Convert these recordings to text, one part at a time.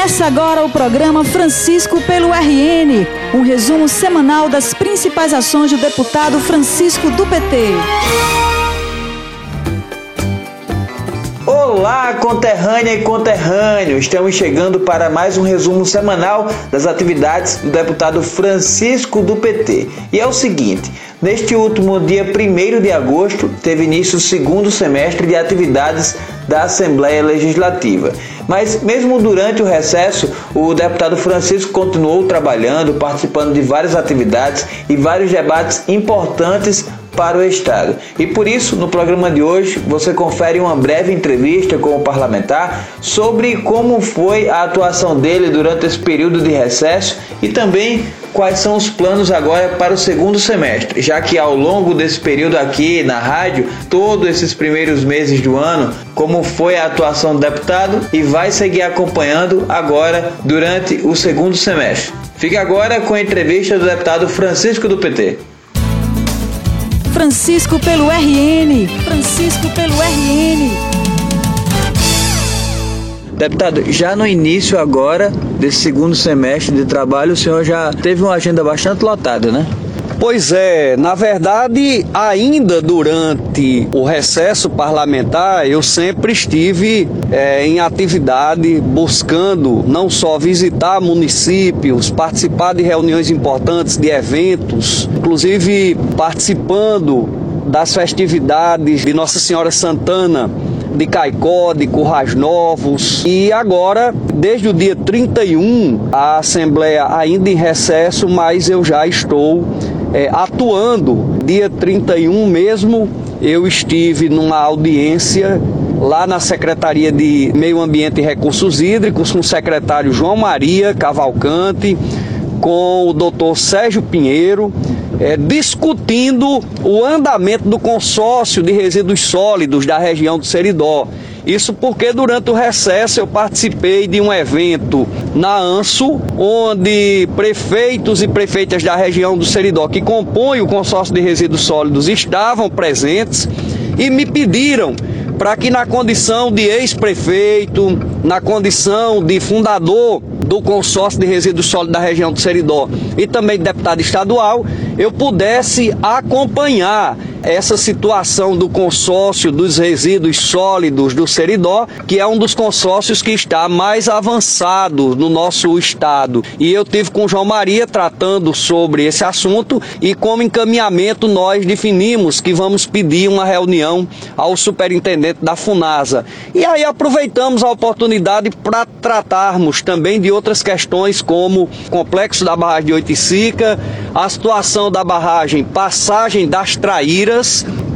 Começa agora o programa Francisco pelo RN, um resumo semanal das principais ações do deputado Francisco do PT. Olá, conterrânea e conterrâneo! Estamos chegando para mais um resumo semanal das atividades do deputado Francisco do PT. E é o seguinte: neste último dia 1 de agosto, teve início o segundo semestre de atividades da Assembleia Legislativa. Mas, mesmo durante o recesso, o deputado Francisco continuou trabalhando, participando de várias atividades e vários debates importantes para o Estado. E por isso, no programa de hoje, você confere uma breve entrevista com o parlamentar sobre como foi a atuação dele durante esse período de recesso e também quais são os planos agora para o segundo semestre, já que ao longo desse período aqui na rádio, todos esses primeiros meses do ano, como foi a atuação do deputado e vai seguir acompanhando agora durante o segundo semestre. Fique agora com a entrevista do deputado Francisco do PT. Francisco pelo RN. Francisco pelo RN. Deputado, já no início agora desse segundo semestre de trabalho, o senhor já teve uma agenda bastante lotada, né? Pois é, na verdade, ainda durante o recesso parlamentar, eu sempre estive é, em atividade buscando não só visitar municípios, participar de reuniões importantes, de eventos, inclusive participando das festividades de Nossa Senhora Santana de Caicó, de Currais Novos. E agora, desde o dia 31, a Assembleia ainda em recesso, mas eu já estou é, atuando. Dia 31 mesmo, eu estive numa audiência lá na Secretaria de Meio Ambiente e Recursos Hídricos com o secretário João Maria Cavalcante, com o doutor Sérgio Pinheiro, é, discutindo o andamento do consórcio de resíduos sólidos da região do Seridó. Isso porque durante o recesso eu participei de um evento na ANSO, onde prefeitos e prefeitas da região do Seridó, que compõem o consórcio de resíduos sólidos, estavam presentes e me pediram para que na condição de ex-prefeito, na condição de fundador do consórcio de resíduos sólidos da região do Seridó e também deputado estadual, eu pudesse acompanhar essa situação do consórcio dos resíduos sólidos do Seridó, que é um dos consórcios que está mais avançado no nosso estado. E eu tive com João Maria tratando sobre esse assunto e como encaminhamento nós definimos que vamos pedir uma reunião ao superintendente da Funasa. E aí aproveitamos a oportunidade para tratarmos também de outras questões como o complexo da barragem de Oiticica, a situação da barragem Passagem das Traíras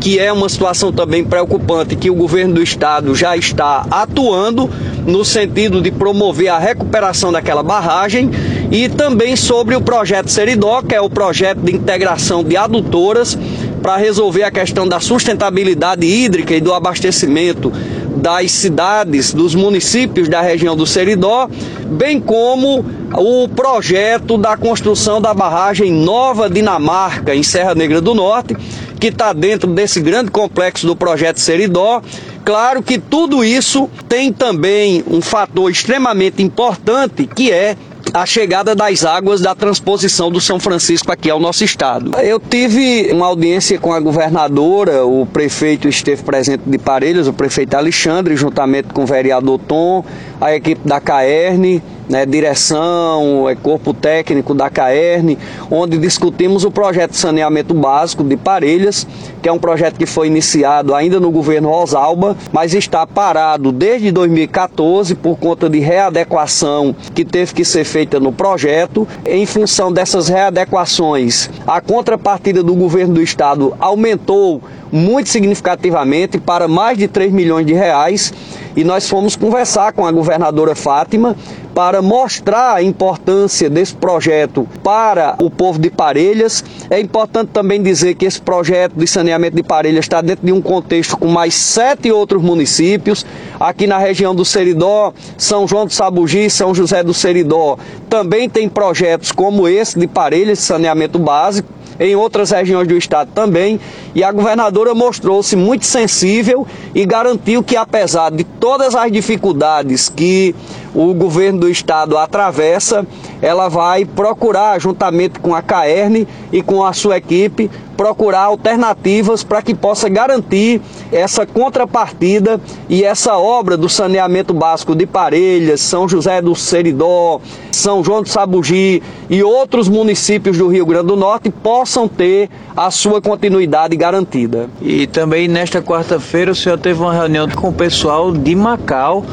que é uma situação também preocupante, que o governo do estado já está atuando no sentido de promover a recuperação daquela barragem e também sobre o projeto Seridó, que é o projeto de integração de adutoras para resolver a questão da sustentabilidade hídrica e do abastecimento das cidades, dos municípios da região do Seridó, bem como o projeto da construção da barragem Nova Dinamarca, em Serra Negra do Norte, que está dentro desse grande complexo do projeto Seridó. Claro que tudo isso tem também um fator extremamente importante que é a chegada das águas da transposição do São Francisco aqui ao nosso estado. Eu tive uma audiência com a governadora, o prefeito esteve presente de Parelhas, o prefeito Alexandre, juntamente com o vereador Tom, a equipe da CAERN, né, direção, é, corpo técnico da CAERN, onde discutimos o projeto de saneamento básico de Parelhas, que é um projeto que foi iniciado ainda no governo Rosalba, mas está parado desde 2014 por conta de readequação que teve que ser feita no projeto. Em função dessas readequações, a contrapartida do governo do estado aumentou muito significativamente para mais de 3 milhões de reais e nós fomos conversar com a governadora Fátima para mostrar a importância desse projeto para o povo de Parelhas. É importante também dizer que esse projeto de saneamento de Parelhas está dentro de um contexto com mais sete outros municípios. Aqui na região do Seridó, São João do Sabugi, São José do Seridó, também tem projetos como esse de Parelhas de saneamento básico em outras regiões do estado também, e a governadora mostrou-se muito sensível e garantiu que, apesar de todas as dificuldades que o governo do estado atravessa, ela vai procurar, juntamente com a Caerne e com a sua equipe, procurar alternativas para que possa garantir essa contrapartida e essa obra do saneamento básico de Parelhas, São José do Seridó, São João do Sabugi e outros municípios do Rio Grande do Norte possam ter a sua continuidade garantida. E também nesta quarta-feira o senhor teve uma reunião com o pessoal de Macau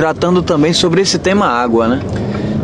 tratando também sobre esse tema água, né?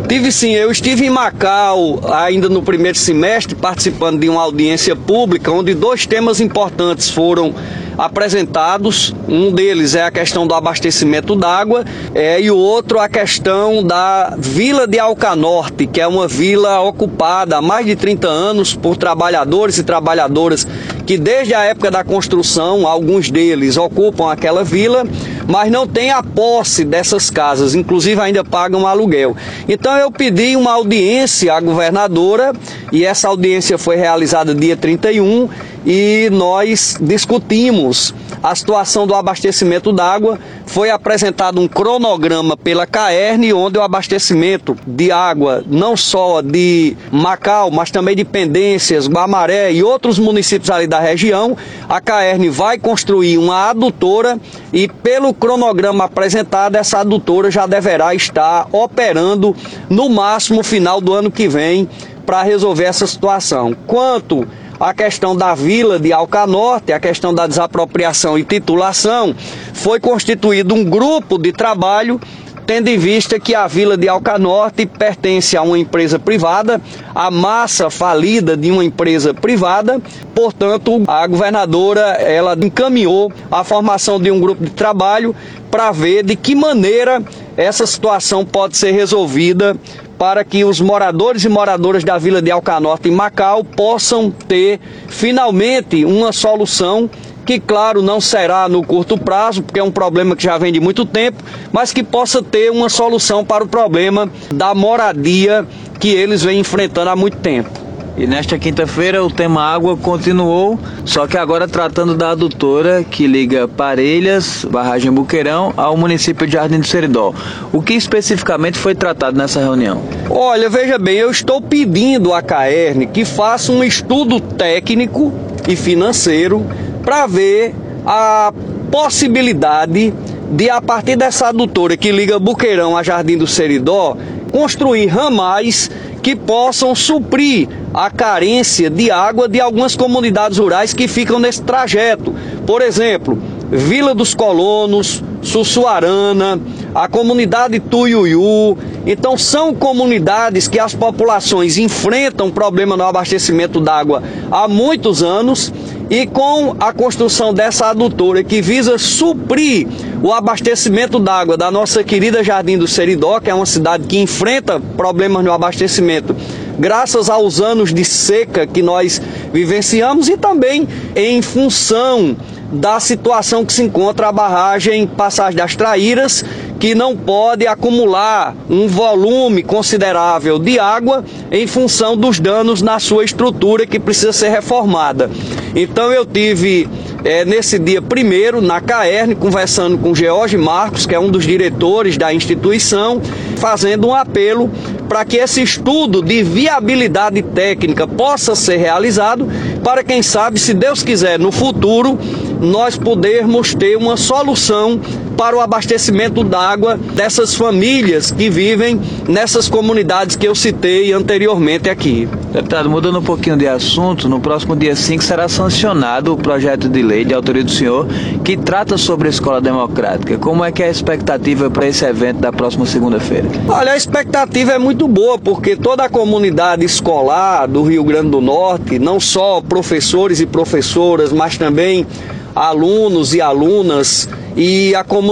Tive sim, eu estive em Macau ainda no primeiro semestre participando de uma audiência pública onde dois temas importantes foram apresentados. Um deles é a questão do abastecimento d'água é, e o outro a questão da Vila de Alcanorte, que é uma vila ocupada há mais de 30 anos por trabalhadores e trabalhadoras que desde a época da construção, alguns deles ocupam aquela vila, mas não têm a posse dessas casas, inclusive ainda pagam aluguel. Então eu pedi uma audiência à governadora e essa audiência foi realizada dia 31 e nós discutimos a situação do abastecimento d'água. Foi apresentado um cronograma pela Caerne, onde o abastecimento de água, não só de Macau, mas também de Pendências, Guamaré e outros municípios ali da região, a Caerne vai construir uma adutora e, pelo cronograma apresentado, essa adutora já deverá estar operando no máximo final do ano que vem para resolver essa situação. Quanto a questão da vila de Alcanorte, a questão da desapropriação e titulação, foi constituído um grupo de trabalho tendo em vista que a vila de Alcanorte pertence a uma empresa privada, a massa falida de uma empresa privada, portanto, a governadora ela encaminhou a formação de um grupo de trabalho para ver de que maneira essa situação pode ser resolvida para que os moradores e moradoras da vila de Alcanorte em Macau possam ter finalmente uma solução que, claro, não será no curto prazo, porque é um problema que já vem de muito tempo, mas que possa ter uma solução para o problema da moradia que eles vêm enfrentando há muito tempo. E nesta quinta-feira o tema água continuou, só que agora tratando da adutora que liga Parelhas, Barragem Buqueirão, ao município de Jardim do Seridó. O que especificamente foi tratado nessa reunião? Olha, veja bem, eu estou pedindo à Caerne que faça um estudo técnico e financeiro para ver a possibilidade de, a partir dessa adutora que liga Buqueirão a Jardim do Seridó, construir ramais que possam suprir a carência de água de algumas comunidades rurais que ficam nesse trajeto. Por exemplo, Vila dos Colonos, Sussuarana, a comunidade Tuiuiu. Então são comunidades que as populações enfrentam problema no abastecimento d'água há muitos anos e com a construção dessa adutora que visa suprir o abastecimento d'água da nossa querida Jardim do Seridó, que é uma cidade que enfrenta problemas no abastecimento, graças aos anos de seca que nós vivenciamos e também em função da situação que se encontra a barragem Passagem das Traíras, que não pode acumular um volume considerável de água em função dos danos na sua estrutura que precisa ser reformada. Então eu tive é, nesse dia primeiro na Caerne conversando com George Marcos, que é um dos diretores da instituição, fazendo um apelo para que esse estudo de viabilidade técnica possa ser realizado, para quem sabe, se Deus quiser, no futuro, nós podermos ter uma solução para o abastecimento d'água dessas famílias que vivem nessas comunidades que eu citei anteriormente aqui. Deputado, mudando um pouquinho de assunto, no próximo dia 5 será sancionado o projeto de lei de autoria do senhor que trata sobre a escola democrática. Como é que é a expectativa para esse evento da próxima segunda-feira? Olha, a expectativa é muito boa, porque toda a comunidade escolar do Rio Grande do Norte, não só professores e professoras, mas também alunos e alunas e a comunidade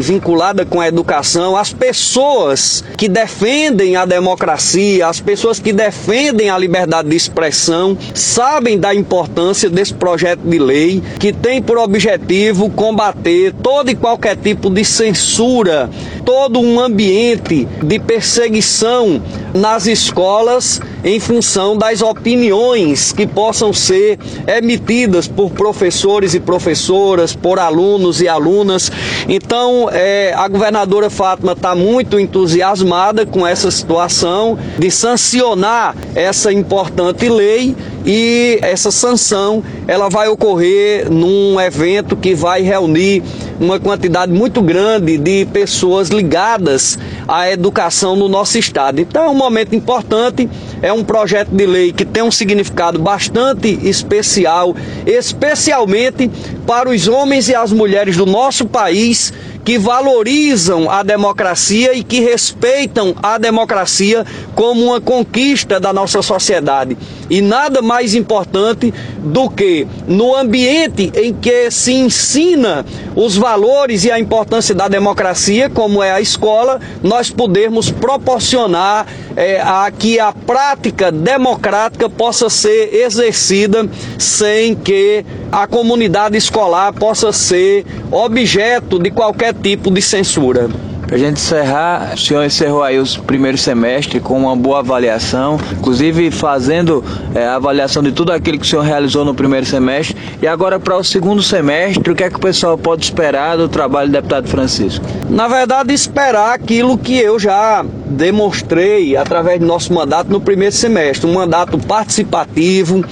vinculada com a educação, as pessoas que defendem a democracia, as pessoas que defendem a liberdade de expressão, sabem da importância desse projeto de lei que tem por objetivo combater todo e qualquer tipo de censura, todo um ambiente de perseguição nas escolas em função das opiniões que possam ser emitidas por professores e professoras, por alunos e alunas. Então, é, a governadora Fátima está muito entusiasmada com essa situação de sancionar essa importante lei e essa sanção ela vai ocorrer num evento que vai reunir uma quantidade muito grande de pessoas ligadas à educação no nosso estado. Então é um momento importante, é um projeto de lei que tem um significado bastante especial, especialmente para os homens e as mulheres do nosso país que valorizam a democracia e que respeitam a democracia como uma conquista da nossa sociedade. E nada mais importante do que no ambiente em que se ensina os valores e a importância da democracia, como é a escola, nós podermos proporcionar é, a que a prática democrática possa ser exercida sem que a comunidade escolar possa ser objeto de qualquer tipo de censura. Para a gente encerrar, o senhor encerrou aí os primeiros semestres com uma boa avaliação, inclusive fazendo é, avaliação de tudo aquilo que o senhor realizou no primeiro semestre. E agora para o segundo semestre, o que é que o pessoal pode esperar do trabalho do deputado Francisco? Na verdade, esperar aquilo que eu já demonstrei através do nosso mandato no primeiro semestre, um mandato participativo,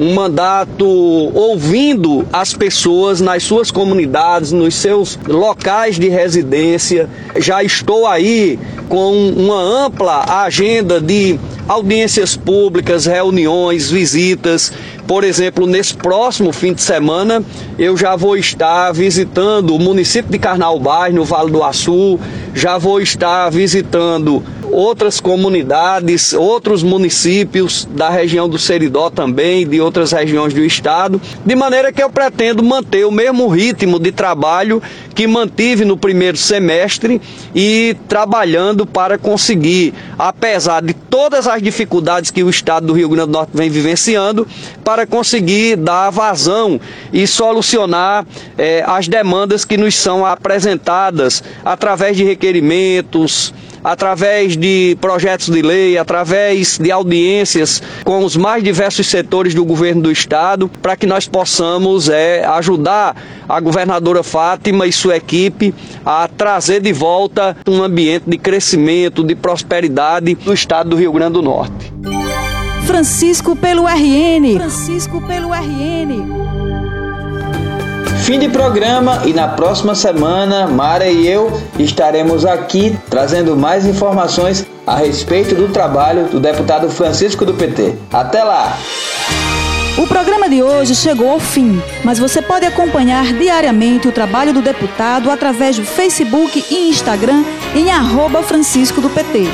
um mandato ouvindo as pessoas nas suas comunidades, nos seus locais de residência. Já estou aí com uma ampla agenda de audiências públicas, reuniões, visitas. Por exemplo, nesse próximo fim de semana, eu já vou estar visitando o município de Carnaubás, no Vale do Açu, já vou estar visitando outras comunidades, outros municípios da região do Seridó também, de outras regiões do estado, de maneira que eu pretendo manter o mesmo ritmo de trabalho que mantive no primeiro semestre e trabalhando para conseguir, apesar de todas as dificuldades que o estado do Rio Grande do Norte vem vivenciando, para conseguir dar vazão e solucionar eh, as demandas que nos são apresentadas através de requerimentos, através de projetos de lei, através de audiências com os mais diversos setores do governo do estado, para que nós possamos é, ajudar a governadora Fátima e sua equipe a trazer de volta um ambiente de crescimento, de prosperidade do estado do Rio Grande do Norte. Francisco pelo RN. Francisco pelo RN. Fim de programa e na próxima semana, Mara e eu estaremos aqui trazendo mais informações a respeito do trabalho do deputado Francisco do PT. Até lá! O programa de hoje chegou ao fim, mas você pode acompanhar diariamente o trabalho do deputado através do Facebook e Instagram em arroba Francisco do PT.